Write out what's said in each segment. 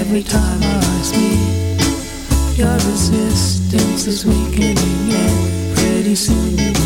every time I speak. Your resistance is weakening, and pretty soon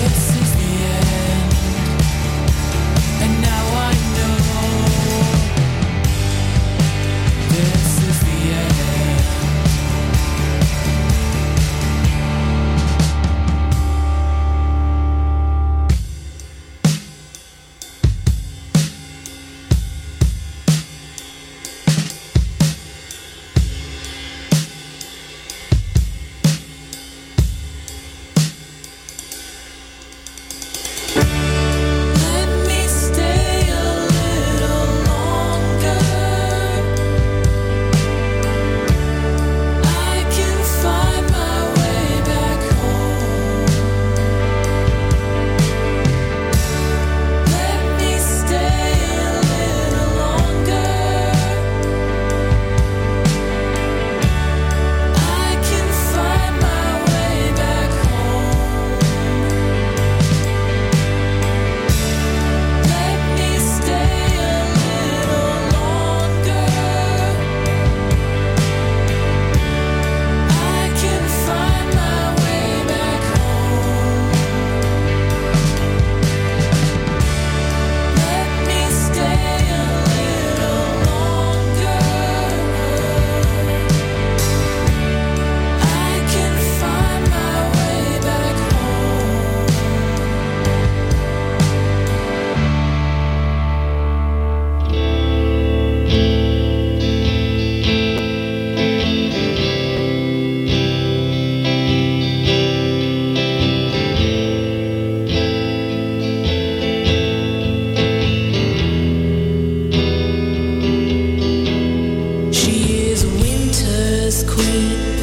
It's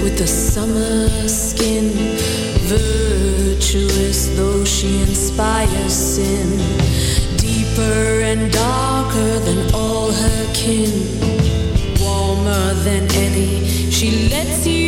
with the summer skin. Virtuous though she inspires sin, deeper and darker than all her kin, warmer than any, she lets you.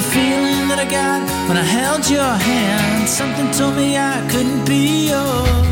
A feeling that I got when I held your hand. Something told me I couldn't be yours.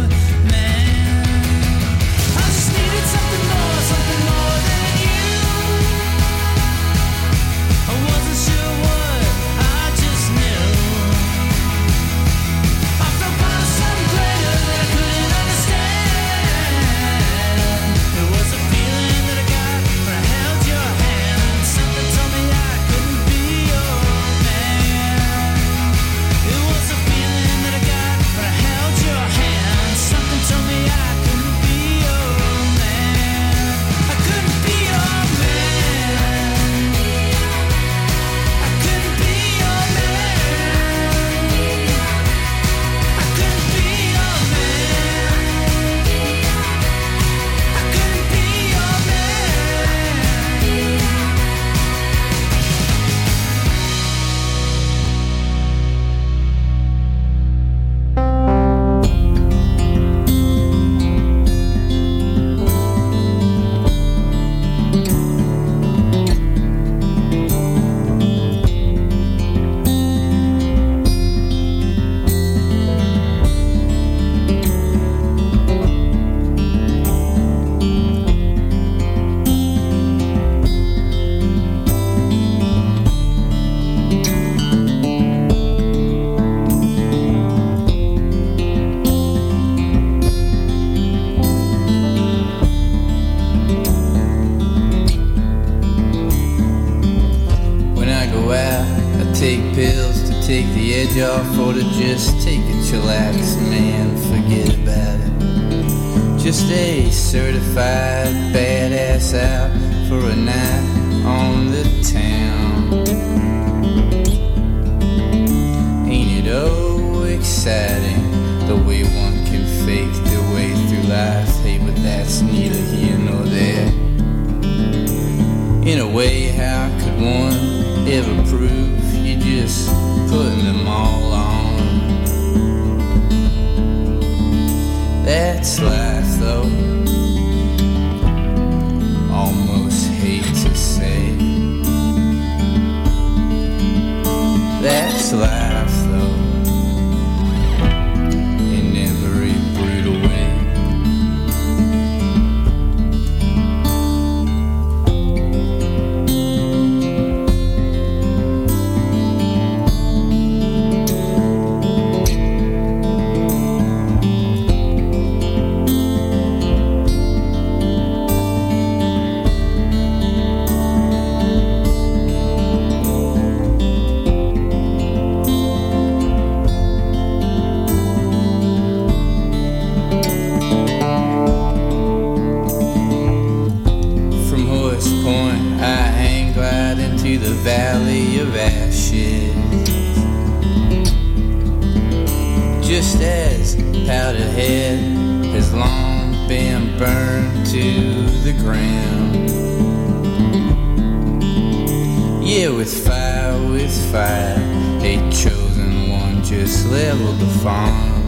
Leveled the farm.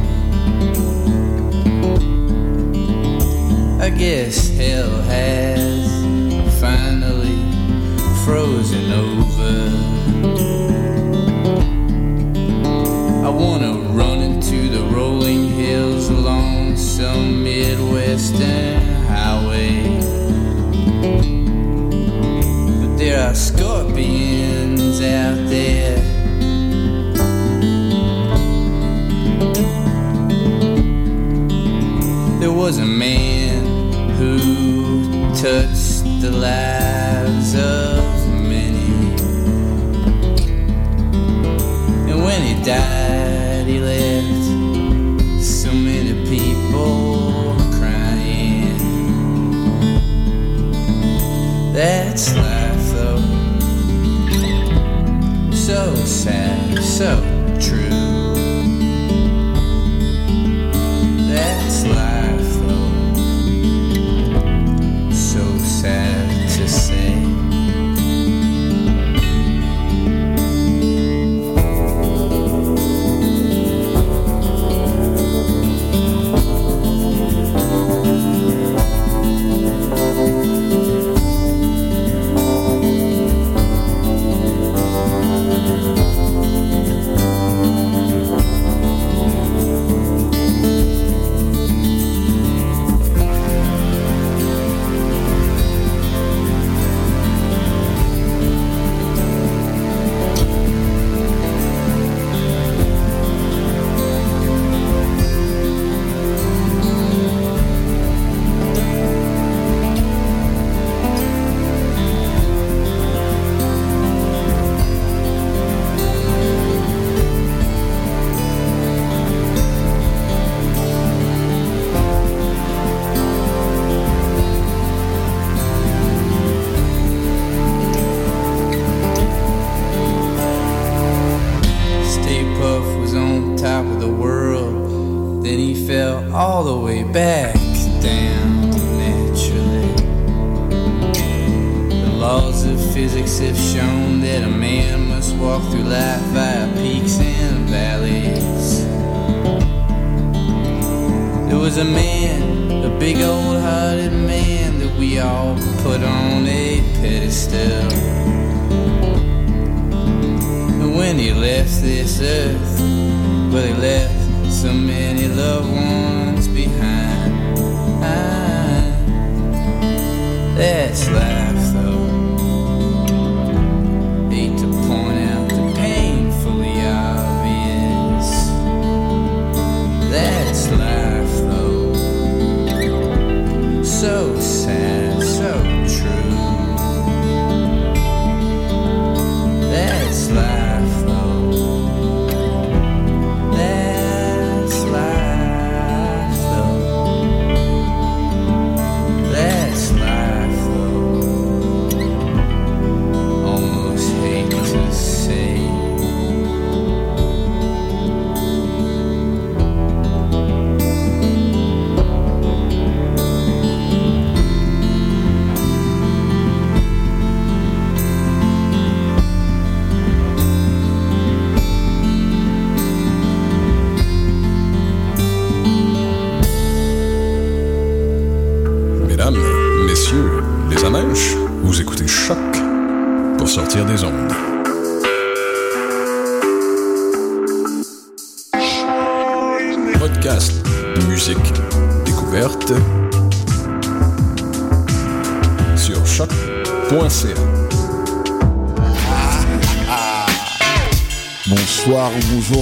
I guess hell has finally frozen over. I wanna run into the rolling hills along some Midwestern highway. But there are scorpions out there. touched the lives of many. And when he died, he left so many people crying. That's life, though. So sad, so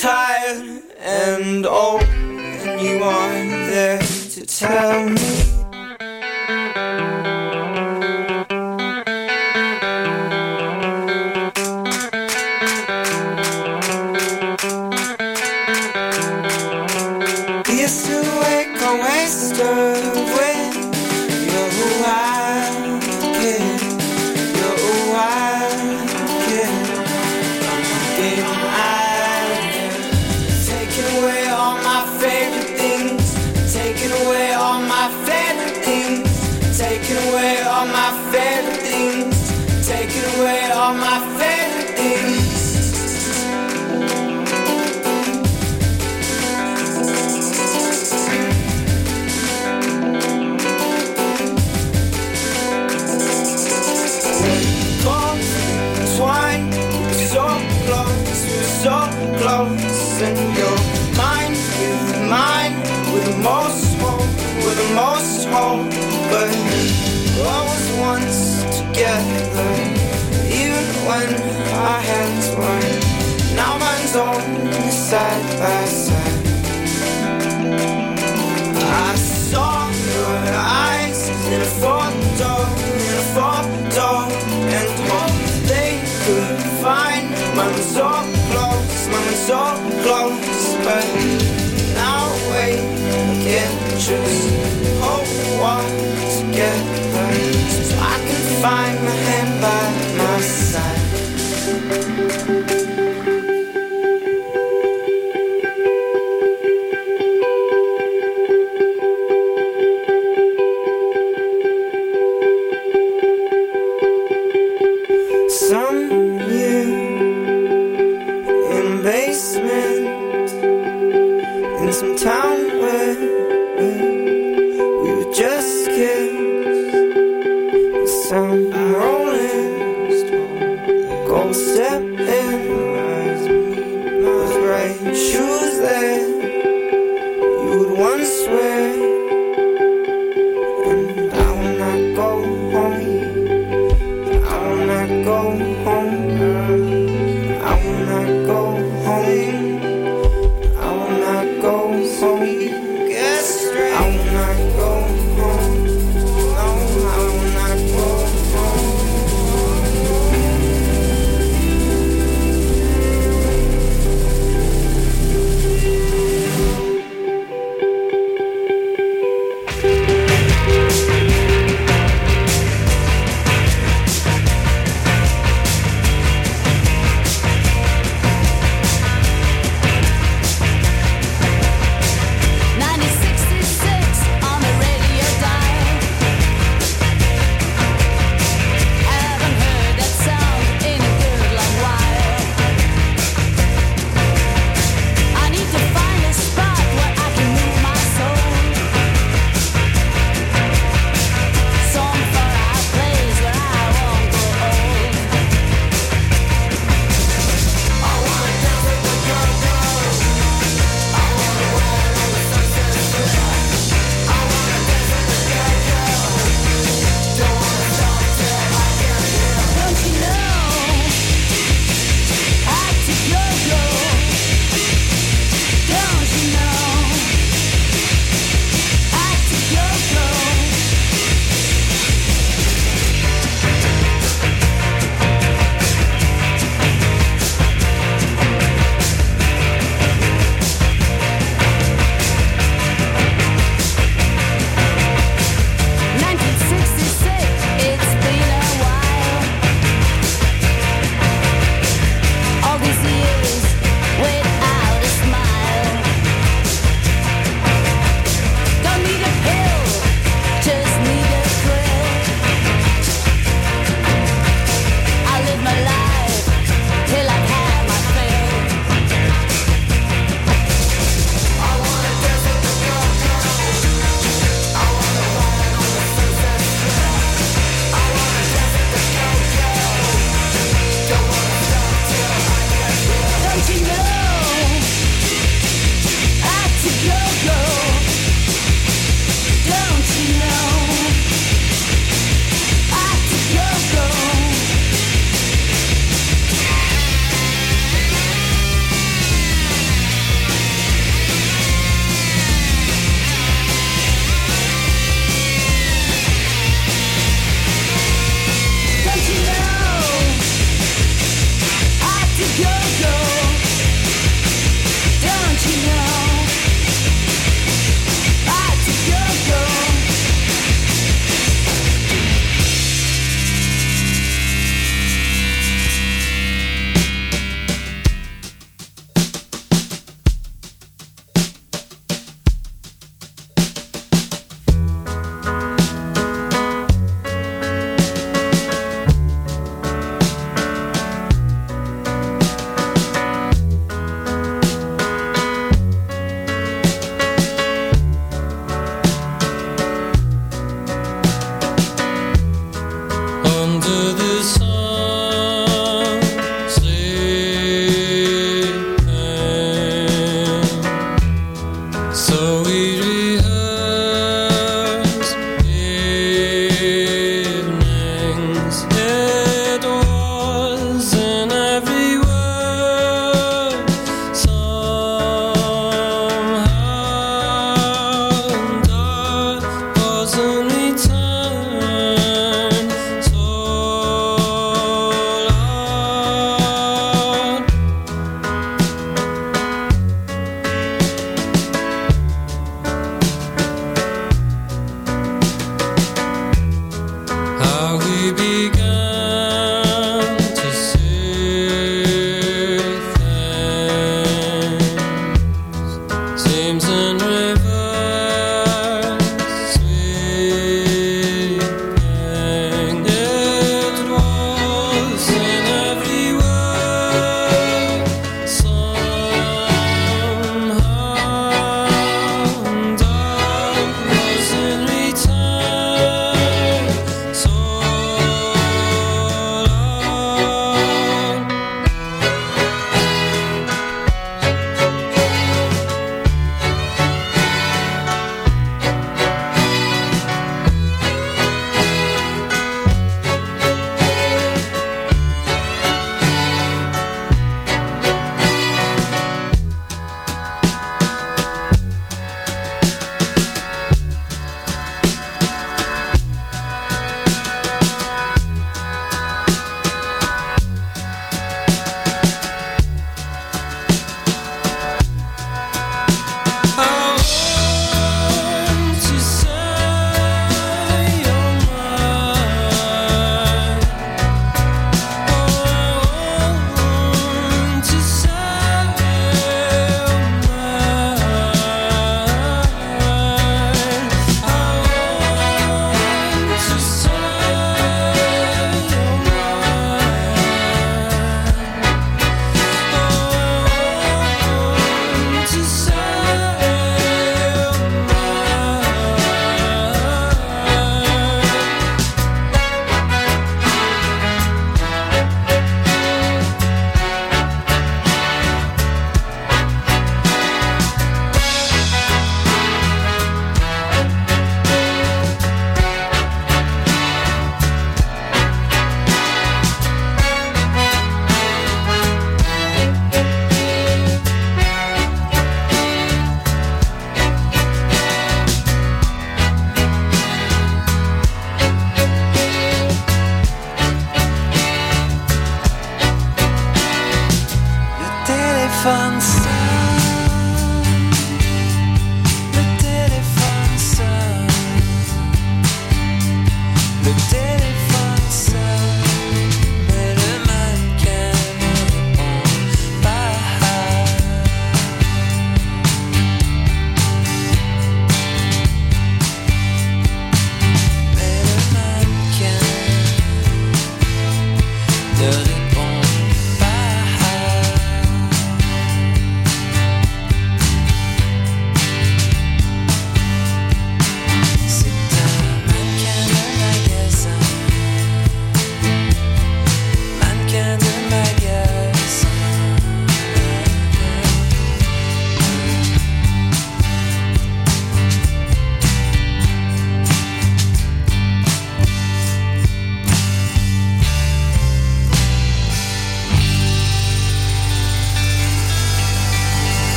tired and old, and you aren't there to tell me.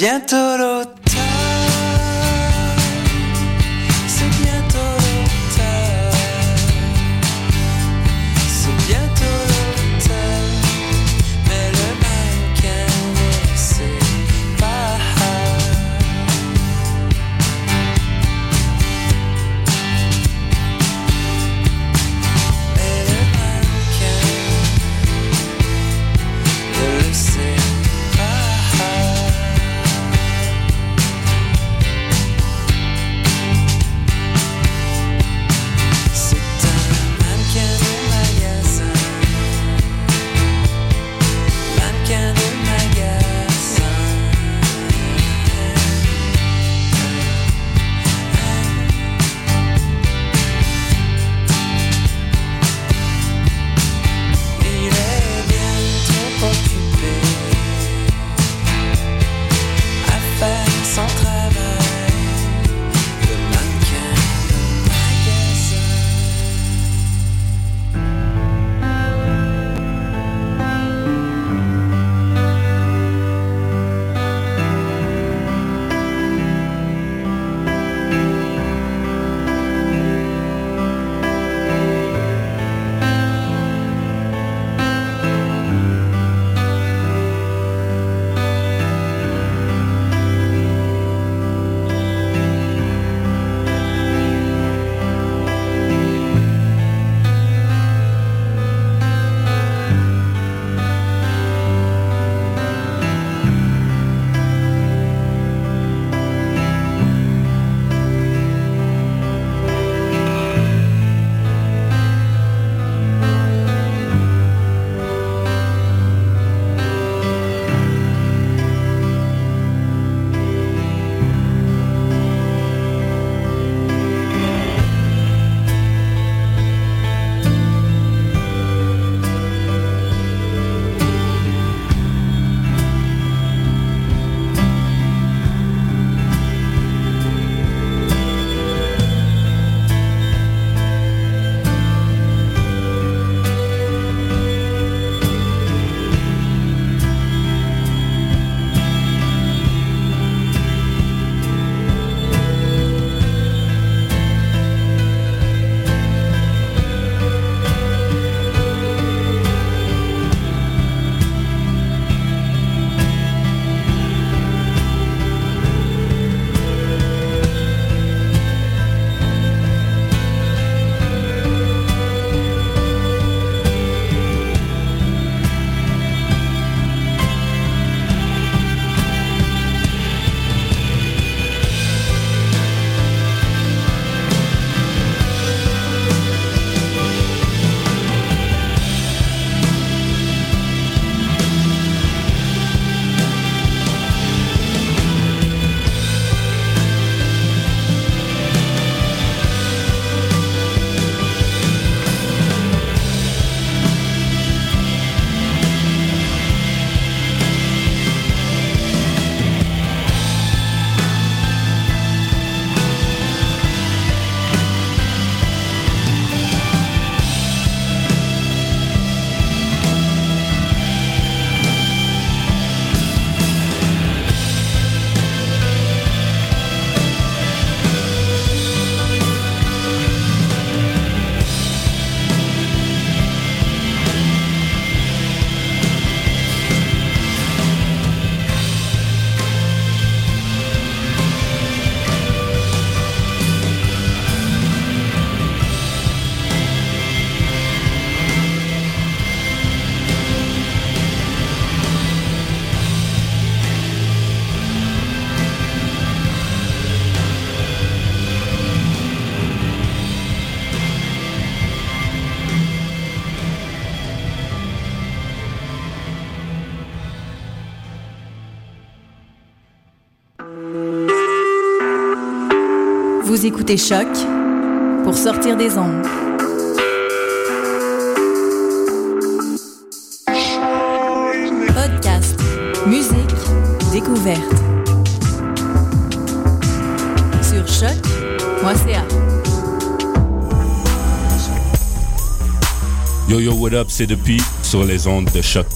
Bientôt Vous écoutez Choc pour sortir des ondes. Podcast, musique, découverte. Sur choc.ca. Yo yo, what up, c'est depuis sur les ondes de choc.